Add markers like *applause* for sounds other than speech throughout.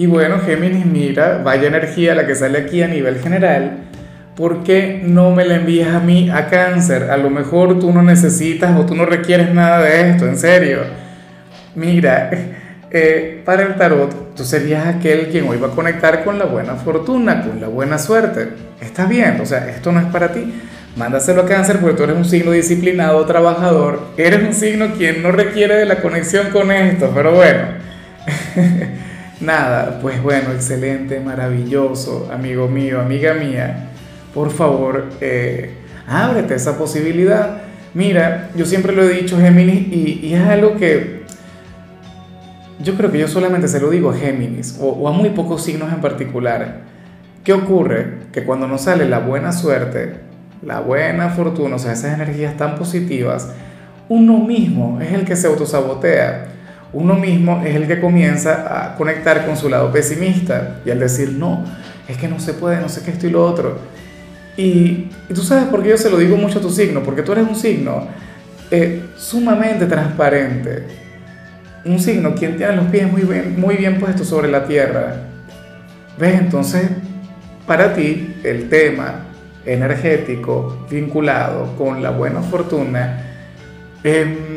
Y bueno, Géminis, mira, vaya energía la que sale aquí a nivel general. ¿Por qué no me la envías a mí a cáncer? A lo mejor tú no necesitas o tú no requieres nada de esto, en serio. Mira, *laughs* eh, para el tarot, tú serías aquel quien hoy va a conectar con la buena fortuna, con la buena suerte. Está bien, o sea, esto no es para ti. Mándaselo a cáncer porque tú eres un signo disciplinado, trabajador. Eres un signo quien no requiere de la conexión con esto, pero bueno. *laughs* Nada, pues bueno, excelente, maravilloso, amigo mío, amiga mía. Por favor, eh, ábrete esa posibilidad. Mira, yo siempre lo he dicho, Géminis, y, es algo que yo creo que yo solamente se lo digo a Géminis, o, o a muy pocos signos en particular. ¿Qué ocurre? Que cuando nos sale la buena suerte, la buena fortuna, o sea, esas energías tan positivas, uno mismo es el que se autosabotea uno mismo es el que comienza a conectar con su lado pesimista y al decir, no, es que no se puede, no sé qué esto y lo otro. Y, tú sabes por qué yo se lo digo mucho a tu signo, porque tú eres un signo eh, sumamente transparente, un signo quien tiene los pies muy bien, muy bien puestos sobre la tierra. ¿Ves? Entonces, para ti, el tema energético vinculado con la buena fortuna, eh,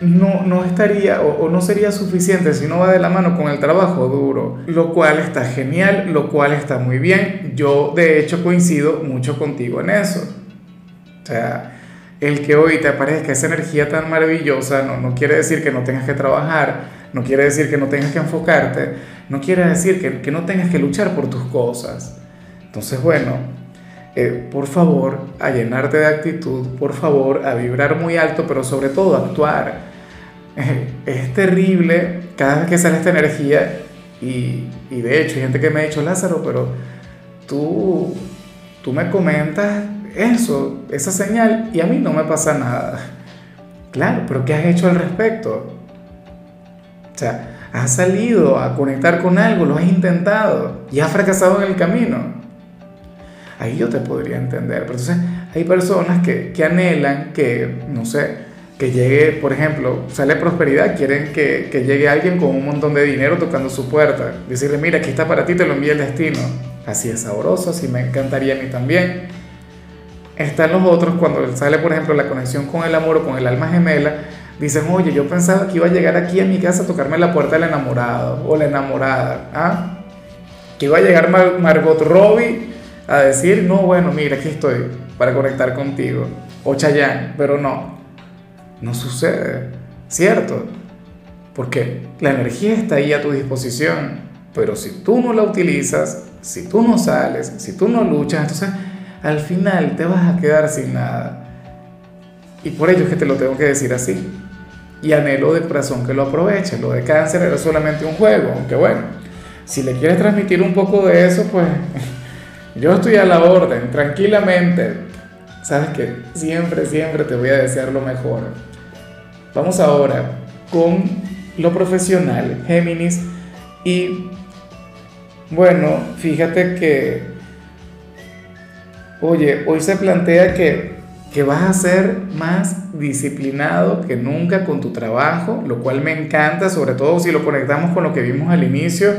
no, no estaría o, no sería suficiente si no va de la mano con el trabajo duro, lo cual está genial, lo cual está muy bien. Yo de hecho coincido mucho contigo en eso. O sea, el que hoy te aparezca esa energía tan maravillosa no, no quiere decir que no tengas que trabajar, no quiere decir que no tengas que enfocarte, no quiere decir que, que no tengas que luchar por tus cosas. Entonces, bueno, eh, por favor, a llenarte de actitud, por favor, a vibrar muy alto, pero sobre todo a actuar. *laughs* Es terrible cada vez que sale esta energía y, y, de hecho hay gente que me ha dicho, Lázaro, pero tú, tú me comentas eso, esa señal y a mí no me pasa nada. Claro, pero ¿qué has hecho al respecto? O sea, has salido a conectar con algo, lo has intentado y has fracasado en el camino ahí yo te podría entender. Pero entonces hay personas que, que anhelan que, no sé, que llegue, por ejemplo, sale prosperidad, quieren que, que, llegue alguien con un montón de dinero tocando su puerta, decirle, mira, aquí está para ti, te lo envía el destino. Así es sabroso, así me encantaría a mí también. Están los otros cuando sale, por ejemplo, la conexión con el amor o con el alma gemela, dicen, oye, yo pensaba que iba a llegar aquí a mi casa a tocarme la puerta del enamorado o la enamorada, ¿ah? Que iba a llegar Margot Robbie a decir, no, bueno, mira, aquí estoy para conectar contigo, o Chayanne, pero no, no sucede, ¿cierto? Porque la energía está ahí a tu disposición, pero si tú no la utilizas, si tú no sales, si tú no luchas, entonces al final te vas a quedar sin nada. Y por ello es que te lo tengo que decir así. Y anhelo de corazón que lo aproveches. Lo de cáncer era solamente un juego, aunque bueno, si le quieres transmitir un poco de eso, pues yo estoy a la orden, tranquilamente. Sabes que siempre, siempre te voy a desear lo mejor. Vamos ahora con lo profesional, Géminis. Y bueno, fíjate que, oye, hoy se plantea que, que vas a ser más disciplinado que nunca con tu trabajo, lo cual me encanta, sobre todo si lo conectamos con lo que vimos al inicio.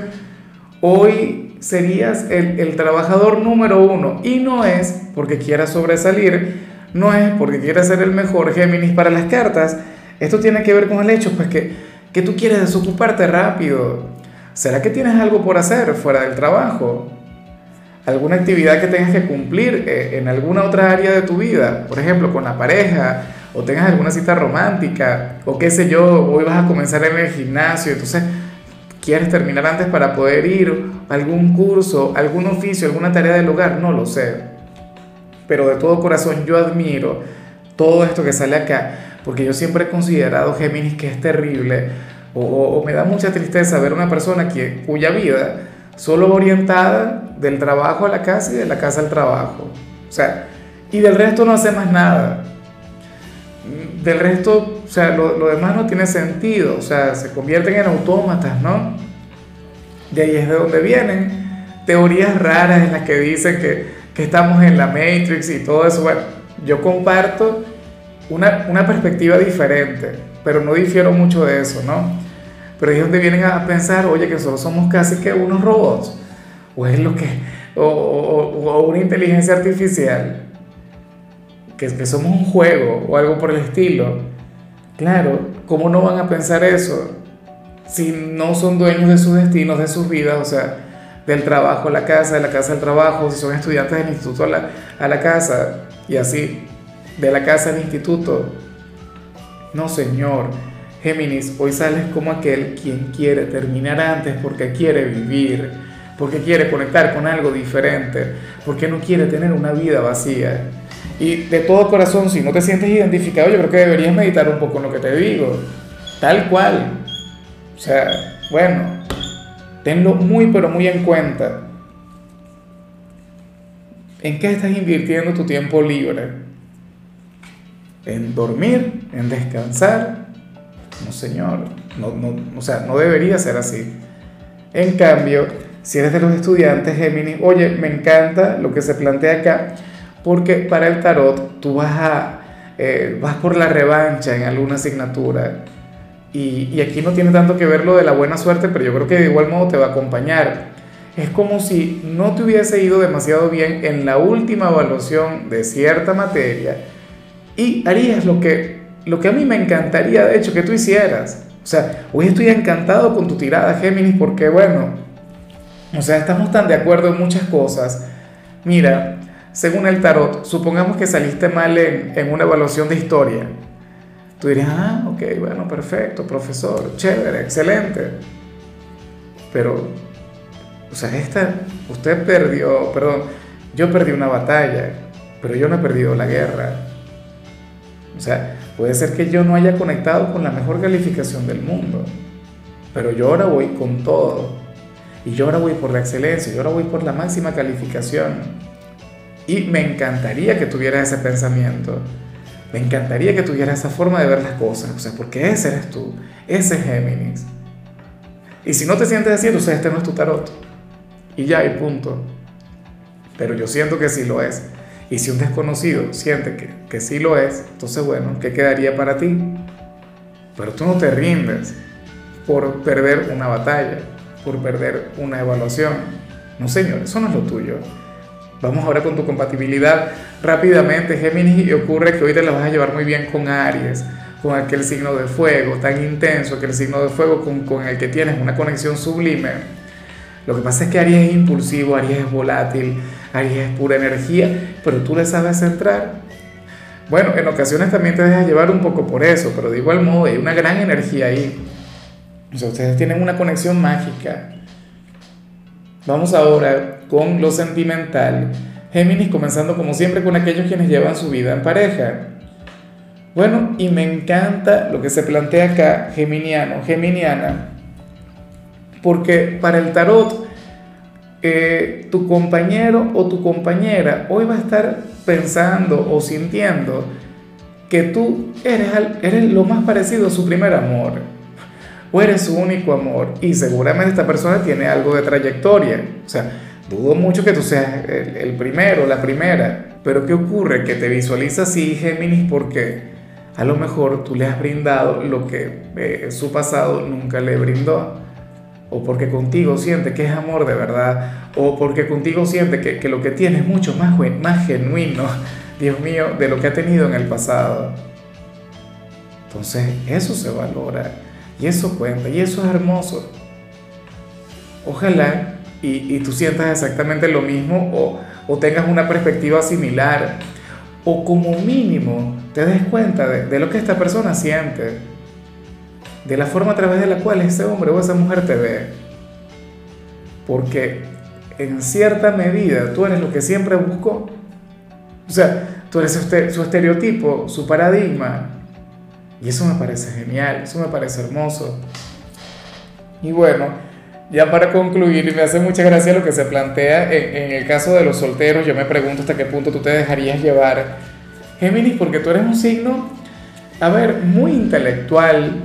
Hoy serías el, trabajador número uno y no es porque quieras sobresalir, no es porque quieras ser el mejor Géminis para las cartas. Esto tiene que ver con el hecho pues que, que tú quieres desocuparte rápido. ¿Será que tienes algo por hacer fuera del trabajo? ¿Alguna actividad que tengas que cumplir eh, en alguna otra área de tu vida? Por ejemplo, con la pareja, o tengas alguna cita romántica, o qué sé yo, hoy vas a comenzar en el gimnasio, entonces quieres terminar antes para poder ir a algún curso, algún oficio, alguna tarea del hogar, no lo sé. Pero de todo corazón yo admiro todo esto que sale acá, porque yo siempre he considerado Géminis que es terrible o, me da mucha tristeza ver una persona que, cuya vida solo orientada del trabajo a la casa y de la casa al trabajo. O sea, y del resto no hace más nada. Del resto, o sea, lo, lo demás no tiene sentido, o sea, se convierten en autómatas, ¿no? De ahí es de donde vienen teorías raras en las que dicen que, que estamos en la Matrix y todo eso. Bueno, yo comparto una, una perspectiva diferente, pero no difiero mucho de eso, ¿no? Pero ahí es donde vienen a pensar, oye, que solo somos casi que unos robots, o es lo que, o, o, o una inteligencia artificial, que, somos un juego o algo por el estilo. Claro, ¿cómo no van a pensar eso si no son dueños de sus destinos, de sus vidas? O sea, del trabajo a la casa, de la casa al trabajo, si son estudiantes del instituto a la, a la casa, y así, de la casa al instituto. No, señor. Géminis, hoy sales como aquel quien quiere terminar antes porque quiere vivir, porque quiere conectar con algo diferente, porque no quiere tener una vida vacía. Y de todo corazón, si no te sientes identificado, yo creo que deberías meditar un poco en lo que te digo. Tal cual. O sea, bueno, tenlo muy pero muy en cuenta. ¿En qué estás invirtiendo tu tiempo libre? ¿En dormir? ¿En descansar? No, señor. No, no, o sea, no debería ser así. En cambio, si eres de los estudiantes Géminis, oye, me encanta lo que se plantea acá, porque para el tarot tú vas, a, eh, vas por la revancha en alguna asignatura. Y, aquí no tiene tanto que ver lo de la buena suerte, pero yo creo que de igual modo te va a acompañar. Es como si no te hubiese ido demasiado bien en la última evaluación de cierta materia y harías lo que, lo que a mí me encantaría, de hecho, que tú hicieras. O sea, hoy estoy encantado con tu tirada, Géminis, porque bueno, o sea, estamos tan de acuerdo en muchas cosas. Mira, según el tarot, supongamos que saliste mal en, en una evaluación de historia. Tú dirías, ah, ok, bueno, perfecto, profesor, chévere, excelente. Pero, o sea, esta, usted perdió, perdón, yo perdí una batalla, pero yo no he perdido la guerra. O sea, puede ser que yo no haya conectado con la mejor calificación del mundo, pero yo ahora voy con todo. Y yo ahora voy por la excelencia, yo ahora voy por la máxima calificación. Y me encantaría que tuviera ese pensamiento. Me encantaría que tuviera esa forma de ver las cosas. O sea, porque ese eres tú. Ese es Géminis. Y si no te sientes así, entonces este no es tu tarot. Y ya, y punto. Pero yo siento que sí lo es. Y si un desconocido siente que, que sí lo es, entonces bueno, ¿qué quedaría para ti? Pero tú no te rindes por perder una batalla, por perder una evaluación. No, señor, eso no es lo tuyo. Vamos ahora con tu compatibilidad rápidamente, Géminis, y ocurre que hoy te la vas a llevar muy bien con Aries, con aquel signo de fuego tan intenso, aquel signo de fuego con, con el que tienes una conexión sublime. Lo que pasa es que Aries es impulsivo, Aries es volátil, Aries es pura energía, pero tú le sabes centrar. Bueno, en ocasiones también te dejas llevar un poco por eso, pero de igual modo hay una gran energía ahí. O sea, ustedes tienen una conexión mágica. Vamos ahora con lo sentimental. Géminis comenzando como siempre con aquellos quienes llevan su vida en pareja. Bueno, y me encanta lo que se plantea acá, geminiano, geminiana, porque para el tarot, eh, tu compañero o tu compañera hoy va a estar pensando o sintiendo que tú eres, eres lo más parecido a su primer amor o eres su único amor y seguramente esta persona tiene algo de trayectoria. O sea, dudo mucho que tú seas el, primero, la primera, pero ¿qué ocurre? Que te visualizas así, Géminis, porque a lo mejor tú le has brindado lo que eh, su pasado nunca le brindó. O porque contigo siente que es amor de verdad. O porque contigo siente que, que lo que tiene es mucho más, más genuino, *laughs* Dios mío, de lo que ha tenido en el pasado. Entonces, eso se valora. Y eso cuenta, y eso es hermoso. Ojalá y, y tú sientas exactamente lo mismo o, o, tengas una perspectiva similar o como mínimo te des cuenta de, de, lo que esta persona siente, de la forma a través de la cual ese hombre o esa mujer te ve. Porque en cierta medida tú eres lo que siempre buscó. O sea, tú eres su, su estereotipo, su paradigma, y eso me parece genial, eso me parece hermoso. Y bueno, ya para concluir, me hace mucha gracia lo que se plantea en, en, el caso de los solteros. Yo me pregunto hasta qué punto tú te dejarías llevar, Géminis, porque tú eres un signo, a ver, muy intelectual,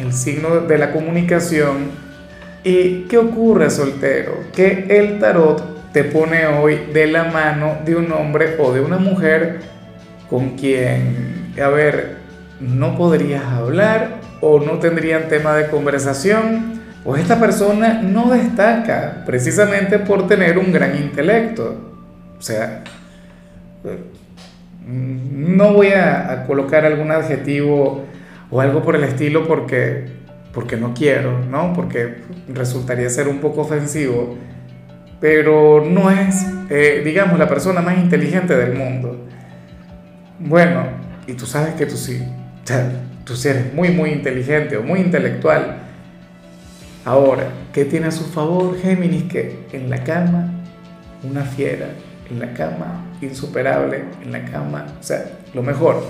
el signo de la comunicación. ¿Y qué ocurre, soltero? Que el tarot te pone hoy de la mano de un hombre o de una mujer con quien, a ver, no podrías hablar o no tendrían tema de conversación o esta persona no destaca precisamente por tener un gran intelecto. O sea, no voy a, colocar algún adjetivo o algo por el estilo porque, porque no quiero, ¿no? Porque resultaría ser un poco ofensivo, pero no es, eh, digamos, la persona más inteligente del mundo. Bueno, y tú sabes que tú sí, tú sí eres muy, muy inteligente o muy intelectual Ahora, ¿qué tiene a su favor Géminis? Que en la cama, una fiera, en la cama, insuperable, en la cama, o sea, lo mejor.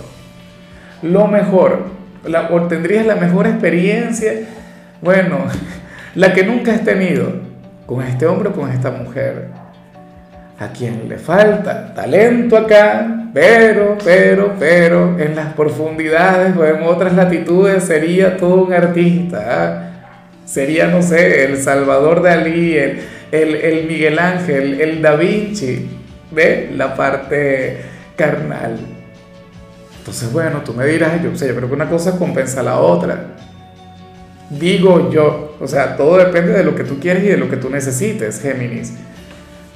Lo mejor, la, la mejor experiencia, bueno, *laughs* la que nunca has tenido con este hombre o con esta mujer. A quien le falta talento acá, pero, pero, pero, en las profundidades o en otras latitudes sería todo un artista. ¿ah? Sería, no sé, el Salvador Dalí, el, el, Miguel Ángel, el Da Vinci, de la parte carnal. Entonces, bueno, tú me dirás, yo, sé, yo creo que una cosa compensa a la otra. Digo yo, o sea, todo depende de lo que tú quieres y de lo que tú necesites, Géminis.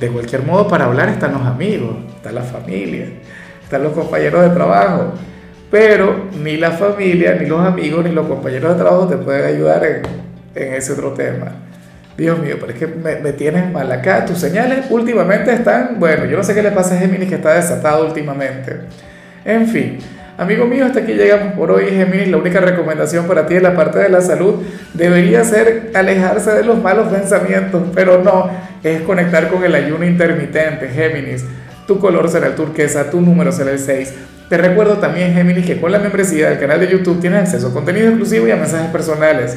De cualquier modo, para hablar están los amigos, está la familia, están los compañeros de trabajo. Pero ni la familia, ni los amigos, ni los compañeros de trabajo te pueden ayudar en, en ese otro tema. Dios mío, pero es que me, tienes mal acá. Tus señales últimamente están, bueno, yo no sé qué le pasa a Géminis que está desatado últimamente. En fin, amigo mío, hasta aquí llegamos por hoy, Géminis. La única recomendación para ti en la parte de la salud debería ser alejarse de los malos pensamientos, pero no, es conectar con el ayuno intermitente, Géminis. Tu color será el turquesa, tu número será el 6. Te recuerdo también, Géminis, que con la membresía del canal de YouTube tienes acceso a contenido exclusivo y a mensajes personales